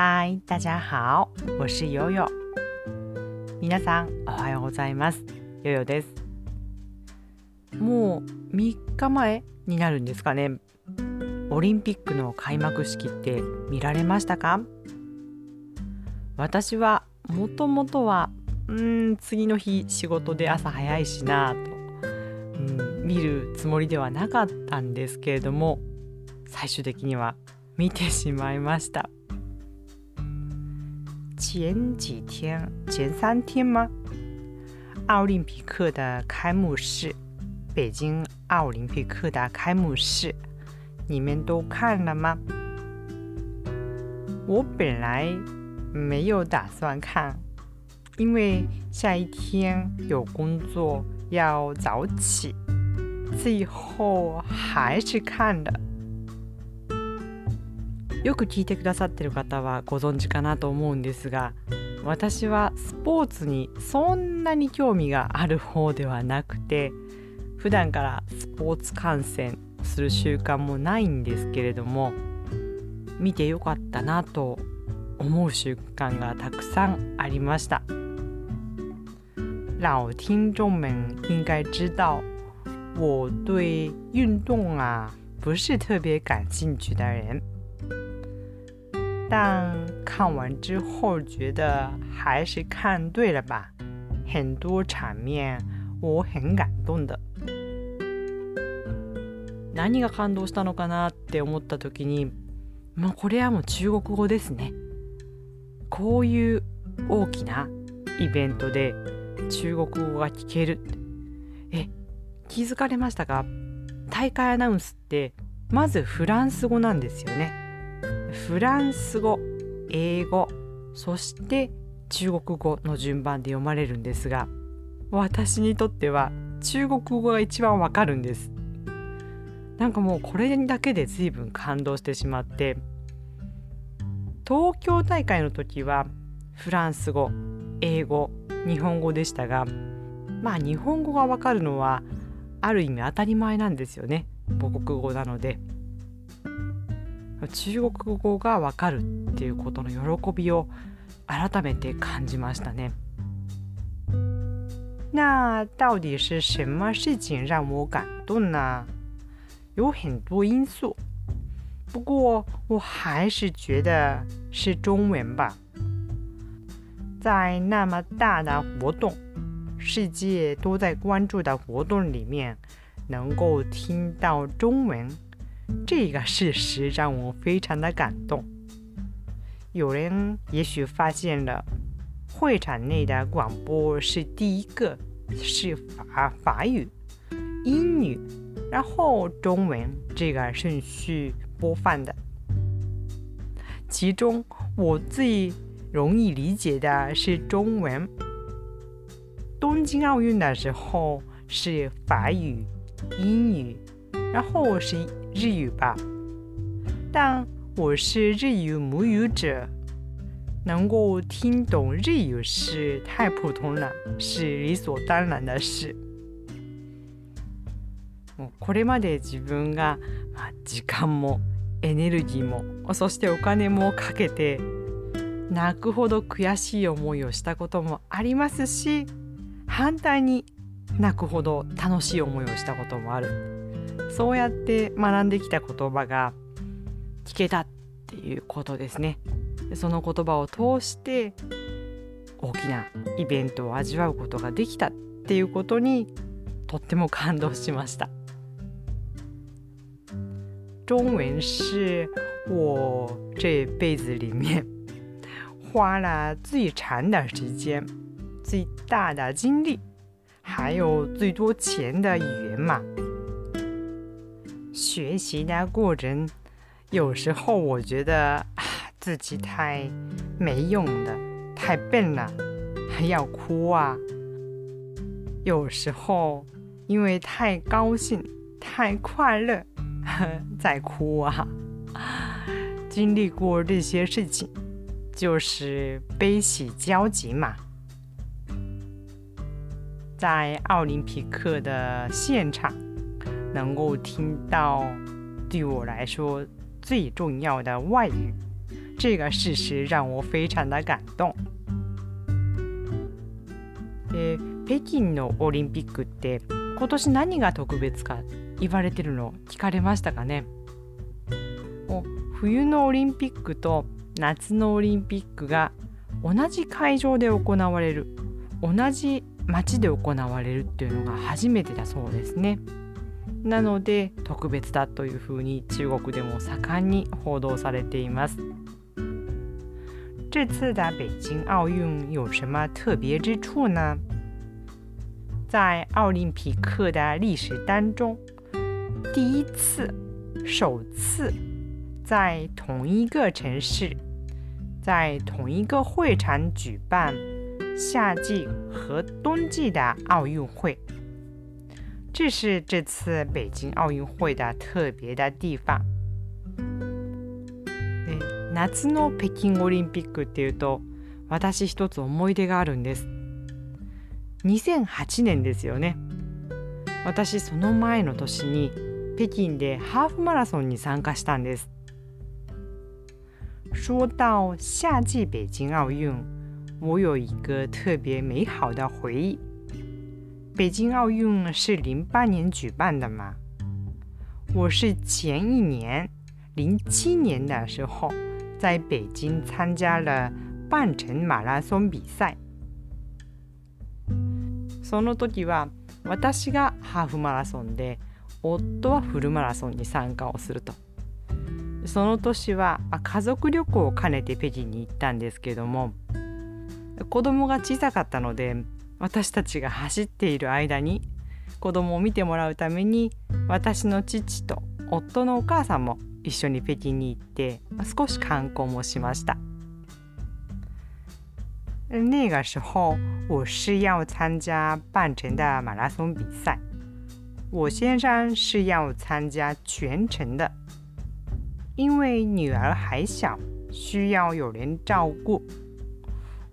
嗨，大家好，我是悠悠。皆さんおはようございます。ヨヨです。もう3日前になるんですかね。オリンピックの開幕式って見られましたか？私はもともとはうん次の日仕事で朝早いしなと、うん、見るつもりではなかったんですけれども最終的には見てしまいました前几天前三天吗？奥林匹克的开幕式北京奥林匹克的开幕式你们都看了吗？我本来没有打算看因为下一天有工作要早起最后还是看了よく聞いてくださってる方はご存知かなと思うんですが私はスポーツにそんなに興味がある方ではなくて普段からスポーツ観戦する習慣もないんですけれども見てよかったなと思う習慣がたくさんありました。老听众们应该知道我对运动啊不是特别感兴趣的人。但看完之后觉得还是看对了吧，很多场面我很感动的。何が感動したのかなって思った時に、もうこれはもう中国語ですね。こういう大きなイベントで中国語が聞ける。え、気づかれましたか？大会アナウンスってまずフランス語なんですよね。フランス語英語そして中国語の順番で読まれるんですが私にとっては中国語が一番わかるんですなんかもうこれだけで随分感動してしまって東京大会の時はフランス語英語日本語でしたがまあ日本語がわかるのはある意味当たり前なんですよね母国語なので。中国語がわかるっていうことの喜びを改めて感じましたね。那到底是什么事情让我感动呢？有很多因素，不过我还是觉得是中文吧。在那么大的活动，世界都在关注的活动里面，能够听到中文。 这个事实让我非常的感动。有人也许发现了，会场内的广播是第一个是法法语、英语，然后中文这个顺序播放的。其中我最容易理解的是中文。东京奥运的时候是法语、英语。然后是日语吧，但我是日语母语者，能够听懂日语是太普通了，是理所当然的事。もうこれまで自分が時間もエネルギーもそしてお金もかけて泣くほど悔しい思いをしたこともありますし反対に泣くほど楽しい思いをしたこともあるそうやって学んできた言葉が聞けたっていうことですね。その言葉を通して大きなイベントを味わうことができたっていうことにとっても感動しました。中文是我这辈子里面花了最长的时间、最大的精力，还有最多钱的语言嘛。学习的过程，有时候我觉得啊自己太没用的，太笨了，还要哭啊。有时候因为太高兴、太快乐，在哭啊。经历过这些事情，就是悲喜交集嘛。在奥林匹克的现场。能够听到对我来说最重要的外语，这个事实让我非常的感動。で北京のオリンピックって今年何が特別か言われてるの聞かれましたかね？冬のオリンピックと夏のオリンピックが同じ会場で行われる同じ街で行われるっていうのが初めてだそうですね。なので特別だというふうに中国でも盛んに報道されています。这次的北京奥运有什么特别之处呢？在奥林匹克的历史当中，第一次、首次在同一个城市、在同一个会场举办夏季和冬季的奥运会。这是这次北京奥运会的特别的地方。夏の北京オリンピックっていうと私一つ思い出があるんです。2008年ですよね。私その前の年に北京でハーフマラソンに参加したんです。说到夏季北京奥运我有一个特别美好的回忆。北京奥运是零八年举办的嘛？我是前一年零七年的时候在北京参加了半程马拉松比赛。その時は私がハーフマラソンで夫はフルマラソンに参加をするとその年は家族旅行を兼ねて北京に行ったんですけども子供が小さかったので私たちが走っている間に子供を見てもらうために私の父と夫のお母さんも一緒に北京に行って少し観光もしました。那个时候我是要参加半程的马拉松比赛，我先生是要参加全程的，因为女儿还小，需要有人照顾。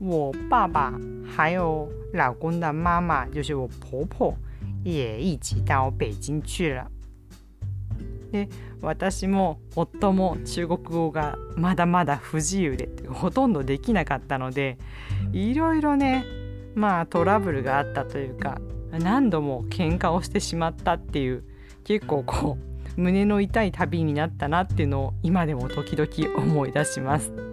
我爸爸还有老公的妈妈，就是我婆婆，也一起到北京去了。で私も夫も中国語がまだまだ不自由でほとんどできなかったのでいろいろねまあトラブルがあったというか何度も喧嘩をしてしまったっていう結構こう胸の痛い旅になったなっていうのを今でも時々思い出します。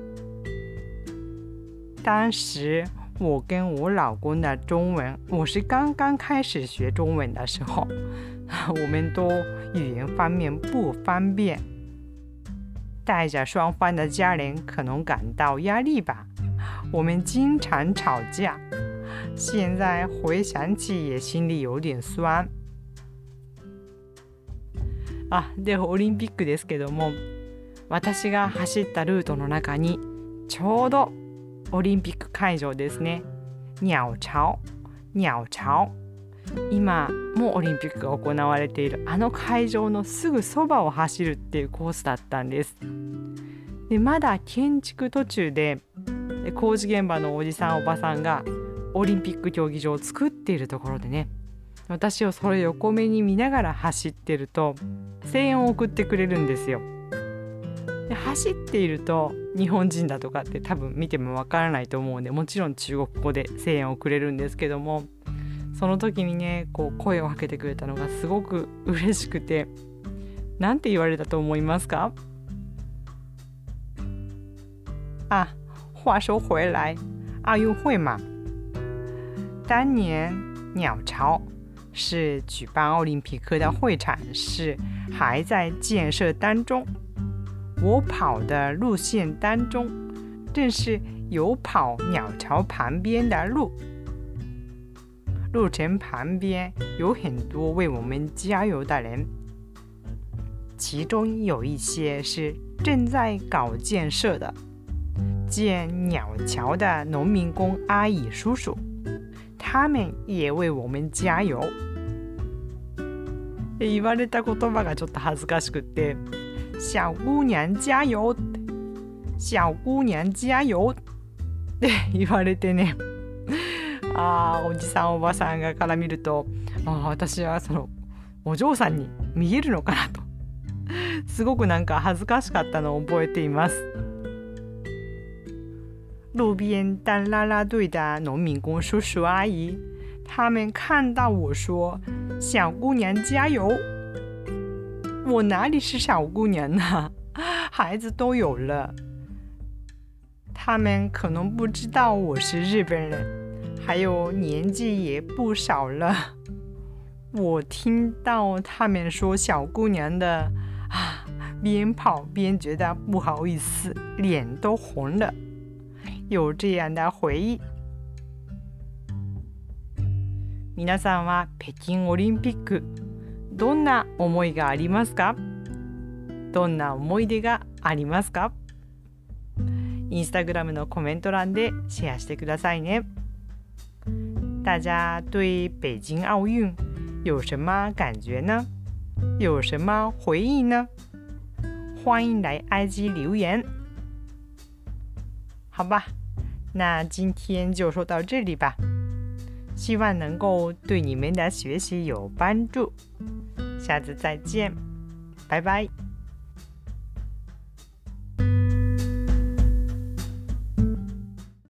当时我跟我老公的中文，我是刚刚开始学中文的时候，我们都语言方面不方便，带着双方的家人可能感到压力吧。我们经常吵架，现在回想起也心里有点酸。あ、でオリンピックですけども、私が走ったルートの中にちょうど オリンピック会場ですね。鸟巢、鸟巢。今もオリンピックが行われているあの会場のすぐそばを走るっていうコースだったんです。でまだ建築途中で工事現場のおじさんおばさんがオリンピック競技場を作っているところでね私をそれ横目に見ながら走ってると声援を送ってくれるんですよ。走っていると日本人だとかって多分見てもわからないと思うんでもちろん中国語で声援をくれるんですけどもその時にねこう声をかけてくれたのがすごく嬉しくて何て言われたと思いますか？あ话说回来。奥运会嘛当年鸟巢是举办奥林匹克的会场是还在建设当中。我跑的路线当中，正是有跑鸟巢旁边的路，路程旁边有很多为我们加油的人，其中有一些是正在搞建设的，建鸟巢的农民工阿姨叔叔，他们也为我们加油。言われた言葉がちょっと恥ずかしくて。 小姑娘加油。小姑娘加油。って言われてね。あおじさんおばさんがから見るとあ私はそのお嬢さんに見えるのかなと。すごくなんか恥ずかしかったのを覚えています。路边当啦啦队的农民工叔叔阿姨，他们看到我说：“小姑娘加油！”我哪里是小姑娘呢？孩子都有了。他们可能不知道我是日本人，还有年纪也不少了。我听到他们说小姑娘的啊，边跑边觉得不好意思，脸都红了。有这样的回忆。皆さんは北京オリンピック どんな思いがありますか？どんな思い出がありますか？インスタグラムのコメント欄でシェアしてくださいね。大家对北京奥运有什么感觉呢？有什么回忆呢？欢迎来 IG 留言。好吧，那今天就说到这里吧。希望能够对你们的学习有帮助。下次再见，拜拜。